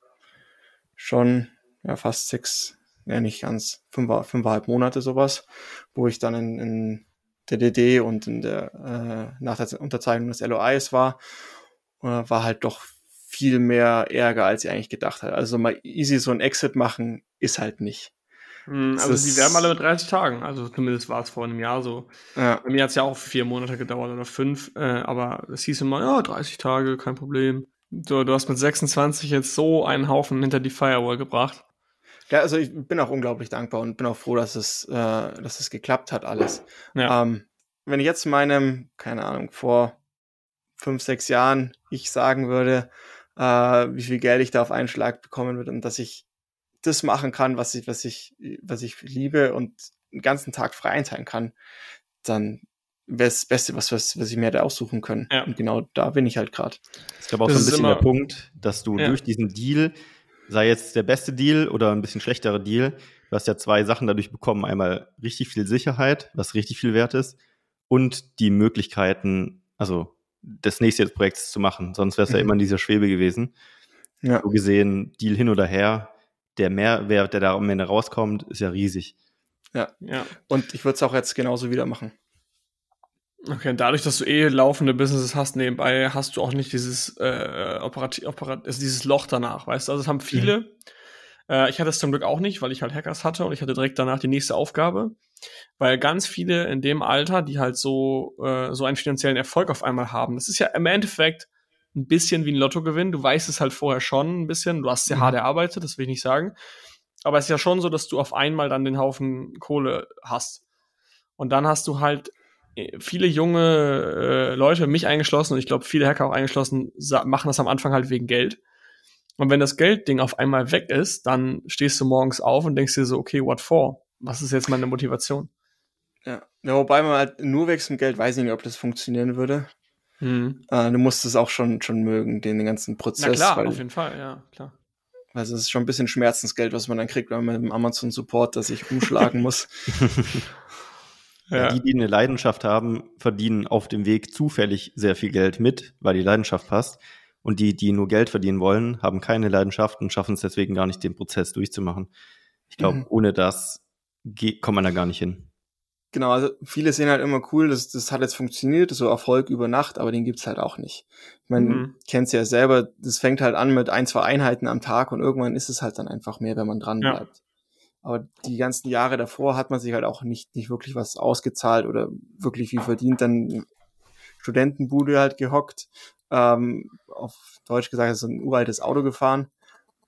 schon ja, fast sechs, ja nicht ganz, fünf, fünfeinhalb Monate sowas, wo ich dann in, in der DD und in der, äh, nach der Unterzeichnung des LOIs war, äh, war halt doch viel mehr Ärger, als ich eigentlich gedacht hatte. Also mal easy so ein Exit machen ist halt nicht. Hm, also sie werden alle mit 30 Tagen, also zumindest war es vor einem Jahr so. Ja. Bei mir hat es ja auch vier Monate gedauert oder fünf, äh, aber es hieß immer, ja, 30 Tage, kein Problem. Du, du hast mit 26 jetzt so einen Haufen hinter die Firewall gebracht. Ja, also ich bin auch unglaublich dankbar und bin auch froh, dass es, äh, dass es geklappt hat alles. Ja. Ähm, wenn ich jetzt meinem, keine Ahnung, vor fünf, sechs Jahren ich sagen würde, äh, wie viel Geld ich da auf einen Schlag bekommen würde und dass ich das machen kann, was ich, was ich, was ich liebe und den ganzen Tag frei einteilen kann, dann wäre es das Beste, was, was, was ich mir hätte aussuchen können. Ja. Und genau da bin ich halt gerade. Ich glaube auch das so ein bisschen der Punkt, dass du ja. durch diesen Deal sei jetzt der beste Deal oder ein bisschen schlechterer Deal, du hast ja zwei Sachen dadurch bekommen. Einmal richtig viel Sicherheit, was richtig viel wert ist, und die Möglichkeiten, also das nächste Projekts zu machen. Sonst wäre es mhm. ja immer in dieser Schwebe gewesen. Ja. So gesehen, Deal hin oder her, der Mehrwert, der da am Ende rauskommt, ist ja riesig. Ja, ja. Und ich würde es auch jetzt genauso wieder machen. Okay, dadurch, dass du eh laufende Businesses hast nebenbei, hast du auch nicht dieses äh, operativ, operat also dieses Loch danach, weißt du? Also es haben viele. Mhm. Äh, ich hatte es zum Glück auch nicht, weil ich halt Hackers hatte und ich hatte direkt danach die nächste Aufgabe, weil ganz viele in dem Alter, die halt so äh, so einen finanziellen Erfolg auf einmal haben, das ist ja im Endeffekt ein bisschen wie ein Lottogewinn. Du weißt es halt vorher schon ein bisschen. Du hast sehr mhm. hart erarbeitet, das will ich nicht sagen. Aber es ist ja schon so, dass du auf einmal dann den Haufen Kohle hast. Und dann hast du halt viele junge äh, Leute, mich eingeschlossen und ich glaube viele Hacker auch eingeschlossen, machen das am Anfang halt wegen Geld. Und wenn das Geldding auf einmal weg ist, dann stehst du morgens auf und denkst dir so, okay, what for? Was ist jetzt meine Motivation? Ja, ja wobei man halt nur wegen dem Geld weiß ich nicht, ob das funktionieren würde. Hm. Äh, du musst es auch schon, schon mögen, den, den ganzen Prozess. Na klar, weil, auf jeden Fall, ja, klar. Also es ist schon ein bisschen Schmerzensgeld, was man dann kriegt, wenn man mit dem Amazon Support, das sich umschlagen muss. *laughs* Ja. Die, die eine Leidenschaft haben, verdienen auf dem Weg zufällig sehr viel Geld mit, weil die Leidenschaft passt. Und die, die nur Geld verdienen wollen, haben keine Leidenschaft und schaffen es deswegen gar nicht, den Prozess durchzumachen. Ich glaube, mhm. ohne das kommt man da gar nicht hin. Genau, also viele sehen halt immer cool, das, das hat jetzt funktioniert, so Erfolg über Nacht, aber den gibt's halt auch nicht. Ich meine, mhm. kennst ja selber, das fängt halt an mit ein, zwei Einheiten am Tag und irgendwann ist es halt dann einfach mehr, wenn man dran bleibt. Ja. Aber die ganzen Jahre davor hat man sich halt auch nicht, nicht wirklich was ausgezahlt oder wirklich viel verdient. Dann Studentenbude halt gehockt, ähm, auf Deutsch gesagt, so ein uraltes Auto gefahren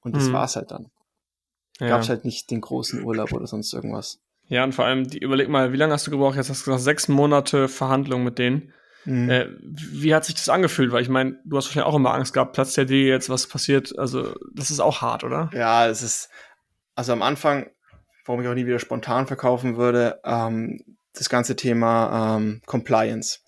und das mhm. war's halt dann. Ja. Gab's halt nicht den großen Urlaub oder sonst irgendwas. Ja, und vor allem, die, überleg mal, wie lange hast du gebraucht? Jetzt hast du gesagt, sechs Monate Verhandlung mit denen. Mhm. Äh, wie hat sich das angefühlt? Weil ich meine, du hast wahrscheinlich auch immer Angst gehabt, Platz der D jetzt, was passiert. Also, das ist auch hart, oder? Ja, es ist, also am Anfang, warum ich auch nie wieder spontan verkaufen würde, ähm, das ganze Thema ähm, Compliance.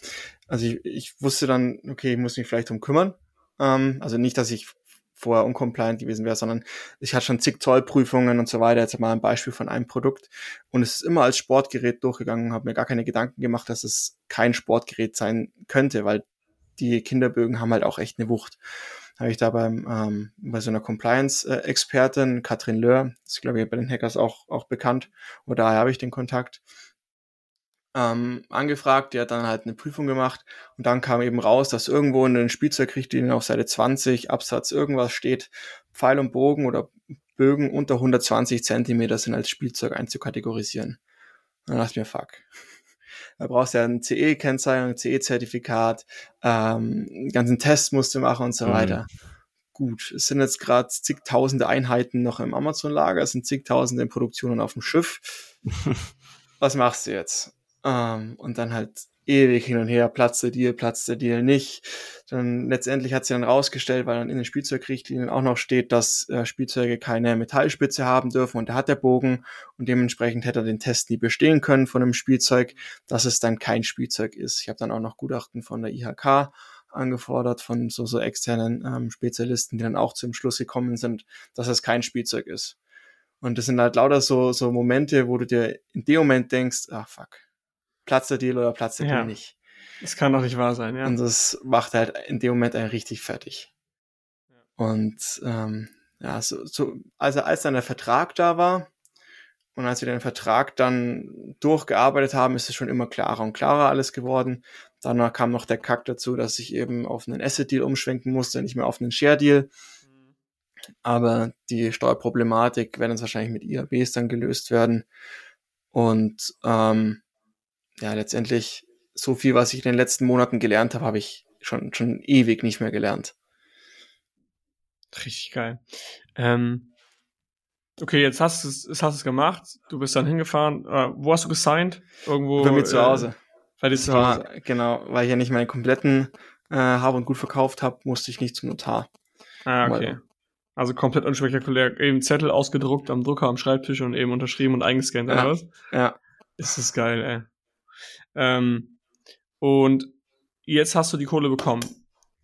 Also ich, ich wusste dann, okay, ich muss mich vielleicht drum kümmern. Ähm, also nicht, dass ich vorher uncompliant gewesen wäre, sondern ich hatte schon zig Zollprüfungen und so weiter. Jetzt mal ein Beispiel von einem Produkt. Und es ist immer als Sportgerät durchgegangen, habe mir gar keine Gedanken gemacht, dass es kein Sportgerät sein könnte, weil die Kinderbögen haben halt auch echt eine Wucht. Habe ich da beim, ähm, bei so einer Compliance-Expertin, Katrin Löhr, ist glaube ich bei den Hackers auch, auch bekannt, oder daher habe ich den Kontakt, ähm, angefragt, die hat dann halt eine Prüfung gemacht und dann kam eben raus, dass irgendwo in den Spielzeugrichtlinien auf Seite 20 Absatz irgendwas steht, Pfeil und Bogen oder Bögen unter 120 Zentimeter sind als Spielzeug einzukategorisieren. dann dachte ich mir, fuck. Da brauchst du ja ein CE-Kennzeichen, ein CE-Zertifikat, ähm, einen ganzen Test musst du machen und so mhm. weiter. Gut, es sind jetzt gerade zigtausende Einheiten noch im Amazon-Lager, es sind zigtausende in Produktionen auf dem Schiff. *laughs* Was machst du jetzt? Ähm, und dann halt ewig hin und her, platzt der Deal, platzt der Deal nicht. Dann letztendlich hat sie dann rausgestellt, weil dann in den Spielzeugrichtlinien auch noch steht, dass äh, Spielzeuge keine Metallspitze haben dürfen und da hat der Bogen und dementsprechend hätte er den Test nie bestehen können von einem Spielzeug, dass es dann kein Spielzeug ist. Ich habe dann auch noch Gutachten von der IHK angefordert von so, so externen ähm, Spezialisten, die dann auch zum Schluss gekommen sind, dass es kein Spielzeug ist. Und das sind halt lauter so, so Momente, wo du dir in dem Moment denkst, ah fuck, platzt der Deal oder platzt der ja. Deal nicht. Das kann doch nicht wahr sein, ja. Und das macht halt in dem Moment einen richtig fertig. Ja. Und ähm, ja, so, so, also als dann der Vertrag da war und als wir den Vertrag dann durchgearbeitet haben, ist es schon immer klarer und klarer alles geworden. Danach kam noch der Kack dazu, dass ich eben auf einen Asset-Deal umschwenken musste, nicht mehr auf einen Share-Deal. Mhm. Aber die Steuerproblematik werden jetzt wahrscheinlich mit IABs dann gelöst werden. Und ähm, ja, letztendlich so viel, was ich in den letzten Monaten gelernt habe, habe ich schon, schon ewig nicht mehr gelernt. Richtig geil. Ähm, okay, jetzt hast du es, hast es gemacht. Du bist dann hingefahren. Äh, wo hast du gesigned? Irgendwo. Bei mir zu Hause. Äh, bei dir zu Hause. War, genau, weil ich ja nicht meine kompletten äh, Habe und Gut verkauft habe, musste ich nicht zum Notar. Ah, okay. Also komplett unspektakulär. Eben Zettel ausgedruckt am Drucker am Schreibtisch und eben unterschrieben und eingescannt, ja, oder was? Ja. Ist das geil, ey. Ähm, und jetzt hast du die Kohle bekommen.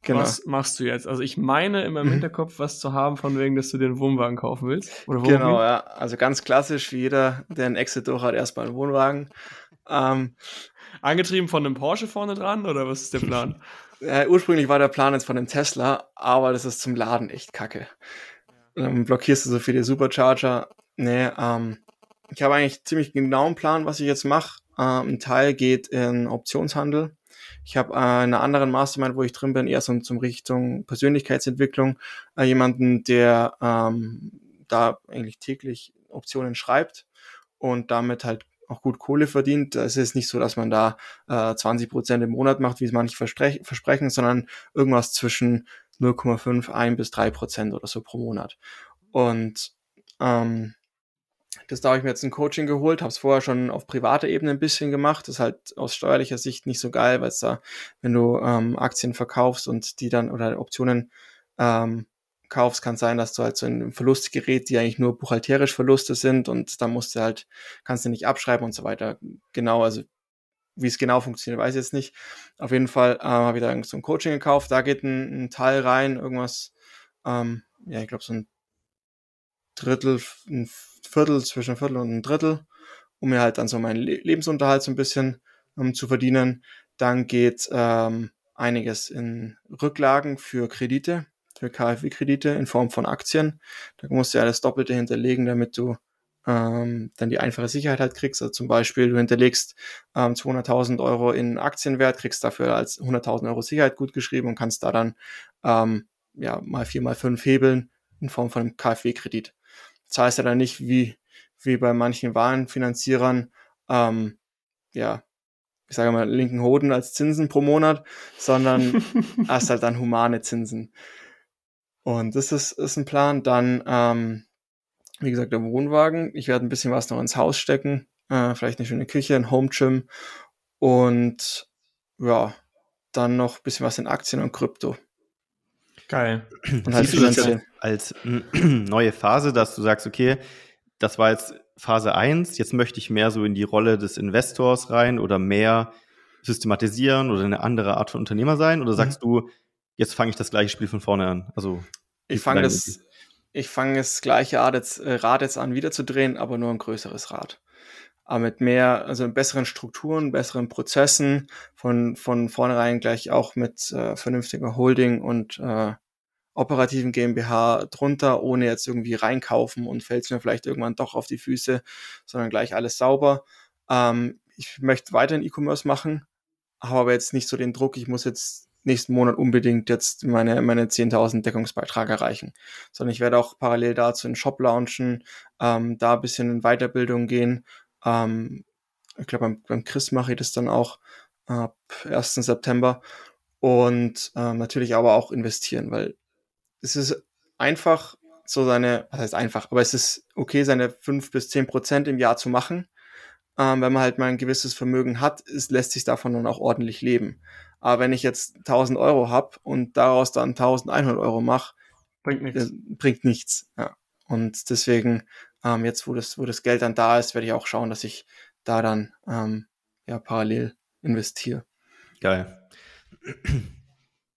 Genau. Was machst du jetzt? Also ich meine in meinem mhm. Hinterkopf was zu haben, von wegen, dass du den Wohnwagen kaufen willst. Oder genau, ja. Also ganz klassisch, wie jeder, der einen Exit durch hat, erstmal einen Wohnwagen. Ähm, Angetrieben von einem Porsche vorne dran oder was ist der Plan? *laughs* äh, ursprünglich war der Plan jetzt von einem Tesla, aber das ist zum Laden echt kacke. Dann blockierst du so viele Supercharger. Nee, ähm, ich habe eigentlich ziemlich genau einen Plan, was ich jetzt mache. Ähm, ein Teil geht in Optionshandel. Ich habe äh, eine anderen Mastermind, wo ich drin bin, eher so zum Richtung Persönlichkeitsentwicklung. Äh, jemanden, der ähm, da eigentlich täglich Optionen schreibt und damit halt auch gut Kohle verdient. Es ist nicht so, dass man da äh, 20 Prozent im Monat macht, wie es manche versprechen, sondern irgendwas zwischen 0,5, 1 bis 3 Prozent oder so pro Monat. Und ähm, das da habe ich mir jetzt ein Coaching geholt, habe es vorher schon auf privater Ebene ein bisschen gemacht. Das ist halt aus steuerlicher Sicht nicht so geil, weil es da, wenn du ähm, Aktien verkaufst und die dann oder Optionen ähm, kaufst, kann sein, dass du halt so ein Verlust gerät, die eigentlich nur buchhalterisch Verluste sind und dann musst du halt, kannst du nicht abschreiben und so weiter. Genau, also wie es genau funktioniert, weiß ich jetzt nicht. Auf jeden Fall äh, habe ich da so ein Coaching gekauft, da geht ein, ein Teil rein, irgendwas, ähm, ja, ich glaube so ein Drittel, ein Viertel, zwischen ein Viertel und ein Drittel, um mir halt dann so meinen Lebensunterhalt so ein bisschen ähm, zu verdienen. Dann geht ähm, einiges in Rücklagen für Kredite, für KfW-Kredite in Form von Aktien. Da musst du ja das Doppelte hinterlegen, damit du ähm, dann die einfache Sicherheit halt kriegst. Also zum Beispiel, du hinterlegst ähm, 200.000 Euro in Aktienwert, kriegst dafür als 100.000 Euro Sicherheit gut geschrieben und kannst da dann ähm, ja mal vier mal fünf hebeln in Form von einem KfW-Kredit zahlst ja dann nicht wie, wie bei manchen Warenfinanzierern, ähm, ja, ich sage mal, linken Hoden als Zinsen pro Monat, sondern *laughs* hast halt dann humane Zinsen. Und das ist, ist ein Plan. Dann, ähm, wie gesagt, der Wohnwagen. Ich werde ein bisschen was noch ins Haus stecken. Äh, vielleicht eine schöne Küche, ein Home Gym. Und ja, dann noch ein bisschen was in Aktien und Krypto. Geil. Und halt Siehst du das als *clears throat* neue Phase, dass du sagst, okay, das war jetzt Phase 1, jetzt möchte ich mehr so in die Rolle des Investors rein oder mehr systematisieren oder eine andere Art von Unternehmer sein? Oder sagst mhm. du, jetzt fange ich das gleiche Spiel von vorne an? Also ich fange das, ich fange das gleiche Rad jetzt, äh, Rad jetzt an, wieder zu drehen, aber nur ein größeres Rad. Aber mit mehr, also besseren Strukturen, besseren Prozessen, von, von vornherein gleich auch mit äh, vernünftiger Holding und äh, operativen GmbH drunter, ohne jetzt irgendwie reinkaufen und fällt es mir vielleicht irgendwann doch auf die Füße, sondern gleich alles sauber. Ähm, ich möchte weiterhin E-Commerce machen, habe aber jetzt nicht so den Druck, ich muss jetzt nächsten Monat unbedingt jetzt meine, meine 10.000 Deckungsbeitrag erreichen, sondern ich werde auch parallel dazu einen Shop launchen, ähm, da ein bisschen in Weiterbildung gehen. Ähm, ich glaube, beim, beim Chris mache ich das dann auch ab 1. September und ähm, natürlich aber auch investieren, weil es ist einfach so seine, was heißt einfach, aber es ist okay, seine fünf bis zehn Prozent im Jahr zu machen. Ähm, wenn man halt mal ein gewisses Vermögen hat, ist, lässt sich davon dann auch ordentlich leben. Aber wenn ich jetzt 1000 Euro habe und daraus dann 1100 Euro mache, bringt nichts. bringt nichts. Ja. Und deswegen, ähm, jetzt wo das, wo das Geld dann da ist, werde ich auch schauen, dass ich da dann ähm, ja parallel investiere. Geil.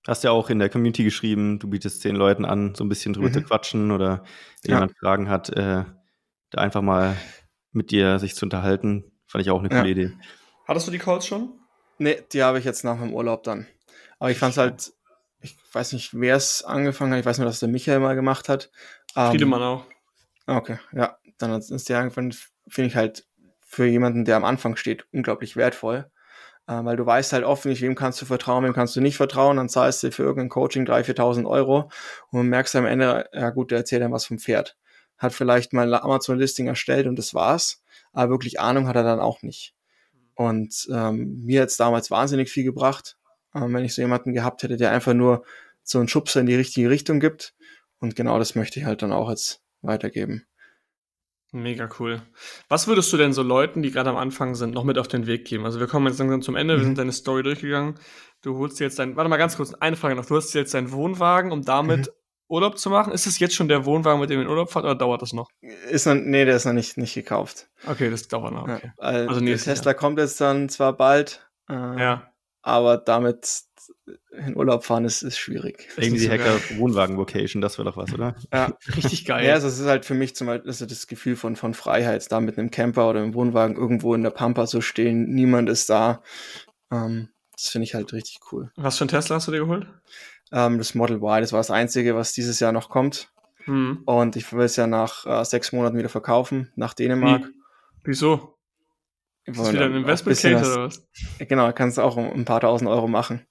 Hast ja auch in der Community geschrieben, du bietest zehn Leuten an, so ein bisschen drüber mhm. zu quatschen oder wenn ja. jemand Fragen hat, äh, da einfach mal mit dir sich zu unterhalten. Fand ich auch eine coole ja. Idee. Hattest du die Calls schon? Nee, die habe ich jetzt nach meinem Urlaub dann. Aber ich fand es halt, ich weiß nicht, wer es angefangen hat. Ich weiß nur, dass der Michael mal gemacht hat. Friedemann ähm, auch. Okay, ja. Dann ist der angefangen, finde ich halt für jemanden, der am Anfang steht, unglaublich wertvoll. Äh, weil du weißt halt oft nicht, wem kannst du vertrauen, wem kannst du nicht vertrauen, dann zahlst du für irgendein Coaching 3.000, 4.000 Euro und merkst am Ende, ja gut, der erzählt dann was vom Pferd. Hat vielleicht mal ein Amazon-Listing erstellt und das war's, aber wirklich Ahnung hat er dann auch nicht. Und ähm, mir hat's damals wahnsinnig viel gebracht, ähm, wenn ich so jemanden gehabt hätte, der einfach nur so einen Schubser in die richtige Richtung gibt. Und genau das möchte ich halt dann auch jetzt weitergeben. Mega cool. Was würdest du denn so Leuten, die gerade am Anfang sind, noch mit auf den Weg geben? Also wir kommen jetzt langsam zum Ende, mhm. wir sind deine Story durchgegangen. Du holst dir jetzt dein, warte mal ganz kurz, eine Frage noch. Du hast dir jetzt deinen Wohnwagen, um damit mhm. Urlaub zu machen. Ist es jetzt schon der Wohnwagen, mit dem du in Urlaub fahrt, oder dauert das noch? Ist noch, nee, der ist noch nicht, nicht gekauft. Okay, das dauert noch, okay. Ja, also der Tesla Jahr. kommt jetzt dann zwar bald, äh, ja. aber damit in Urlaub fahren ist, ist schwierig. Irgendwie Hacker Wohnwagen-Vocation, das wäre doch was, oder? Ja, *laughs* richtig geil. Ja, also es ist halt für mich zum Beispiel also das Gefühl von, von Freiheit, da mit einem Camper oder einem Wohnwagen irgendwo in der Pampa zu stehen, niemand ist da. Ähm, das finde ich halt richtig cool. Was für ein Tesla hast du dir geholt? Ähm, das Model Y, das war das einzige, was dieses Jahr noch kommt. Hm. Und ich will es ja nach äh, sechs Monaten wieder verkaufen, nach Dänemark. Wie? Wieso? Ist das wieder ein Investment Case oder was? Genau, kannst du auch um ein paar tausend Euro machen.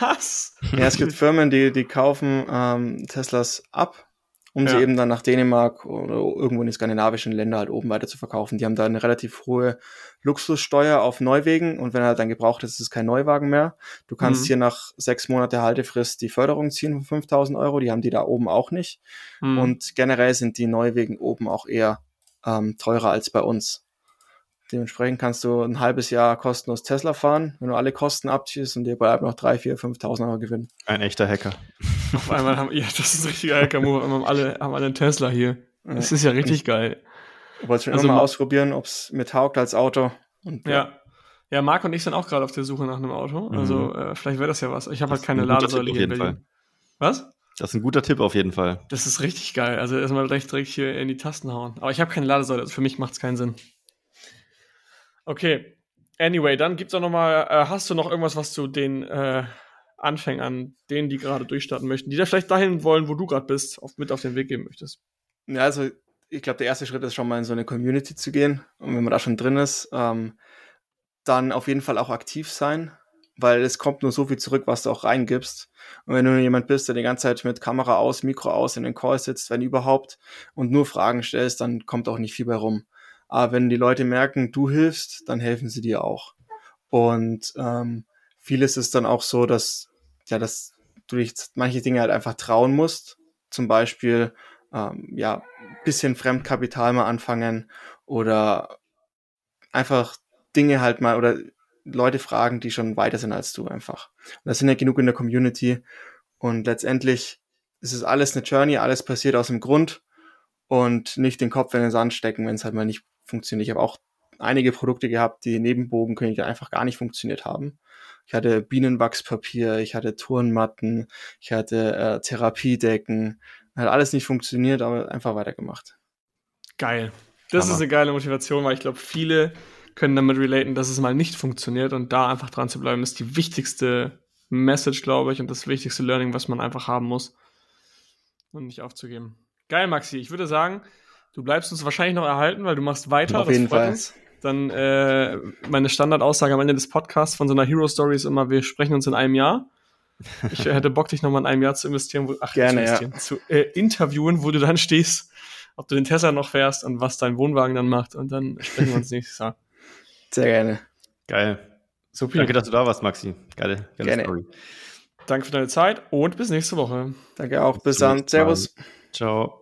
Was? Ja, es gibt Firmen, die, die kaufen ähm, Teslas ab, um ja. sie eben dann nach Dänemark oder irgendwo in die skandinavischen Länder halt oben weiter zu verkaufen. Die haben da eine relativ hohe Luxussteuer auf Neuwegen und wenn er halt dann gebraucht ist, ist es kein Neuwagen mehr. Du kannst mhm. hier nach sechs Monate Haltefrist die Förderung ziehen von 5000 Euro, die haben die da oben auch nicht. Mhm. Und generell sind die Neuwegen oben auch eher ähm, teurer als bei uns. Dementsprechend kannst du ein halbes Jahr kostenlos Tesla fahren, wenn du alle Kosten abziehst und dir bleibt noch 3, 4, 5.000 Euro Gewinn. Ein echter Hacker. *laughs* Auf einmal haben, ja, das ist ein richtiger Hacker-Move. Haben alle, haben alle einen Tesla hier. Das ist ja richtig ich, geil. Ich wollte schon also, mal ausprobieren, ob es mir taugt als Auto. Und, ja. ja. Ja, Marc und ich sind auch gerade auf der Suche nach einem Auto. Mhm. Also äh, vielleicht wäre das ja was. Ich habe halt keine Ladesäule hier in Berlin. Fall. Was? Das ist ein guter Tipp auf jeden Fall. Das ist richtig geil. Also erstmal gleich direkt hier in die Tasten hauen. Aber ich habe keine Ladesäule. Also für mich macht es keinen Sinn. Okay. Anyway, dann gibt's auch noch mal, äh, hast du noch irgendwas, was du den äh, Anfängern, denen, die gerade durchstarten möchten, die da vielleicht dahin wollen, wo du gerade bist, auf, mit auf den Weg geben möchtest? Ja, also ich glaube, der erste Schritt ist schon mal in so eine Community zu gehen. Und wenn man da schon drin ist, ähm, dann auf jeden Fall auch aktiv sein, weil es kommt nur so viel zurück, was du auch reingibst. Und wenn du jemand bist, der die ganze Zeit mit Kamera aus, Mikro aus in den Call sitzt, wenn überhaupt, und nur Fragen stellst, dann kommt auch nicht viel bei rum. Aber wenn die Leute merken, du hilfst, dann helfen sie dir auch. Und ähm, vieles ist dann auch so, dass, ja, dass du dich manche Dinge halt einfach trauen musst. Zum Beispiel, ähm, ja, bisschen Fremdkapital mal anfangen oder einfach Dinge halt mal oder Leute fragen, die schon weiter sind als du einfach. Und das sind ja genug in der Community. Und letztendlich ist es alles eine Journey, alles passiert aus dem Grund und nicht den Kopf in den Sand stecken, wenn es halt mal nicht funktioniert. Ich habe auch einige Produkte gehabt, die Nebenbogenkönige einfach gar nicht funktioniert haben. Ich hatte Bienenwachspapier, ich hatte Turnmatten, ich hatte äh, Therapiedecken. Hat alles nicht funktioniert, aber einfach weitergemacht. Geil. Das Hammer. ist eine geile Motivation, weil ich glaube, viele können damit relaten, dass es mal nicht funktioniert und da einfach dran zu bleiben, ist die wichtigste Message, glaube ich, und das wichtigste Learning, was man einfach haben muss und nicht aufzugeben. Geil, Maxi. Ich würde sagen, du bleibst uns wahrscheinlich noch erhalten, weil du machst weiter. Auf jeden Fall. Uns. Dann äh, meine Standardaussage am Ende des Podcasts von so einer Hero Story ist immer, wir sprechen uns in einem Jahr. Ich *laughs* hätte Bock, dich nochmal in einem Jahr zu investieren, wo, ach, Gerne, ja. zu äh, interviewen, wo du dann stehst, ob du den Tesla noch fährst und was dein Wohnwagen dann macht. Und dann sprechen wir uns *laughs* nächstes Jahr. Sehr gerne. Geil. Super. Danke, dass du da warst, Maxi. Geile, geile gerne. Story. Danke für deine Zeit und bis nächste Woche. Danke auch. Bis, bis dann. Servus. Ciao.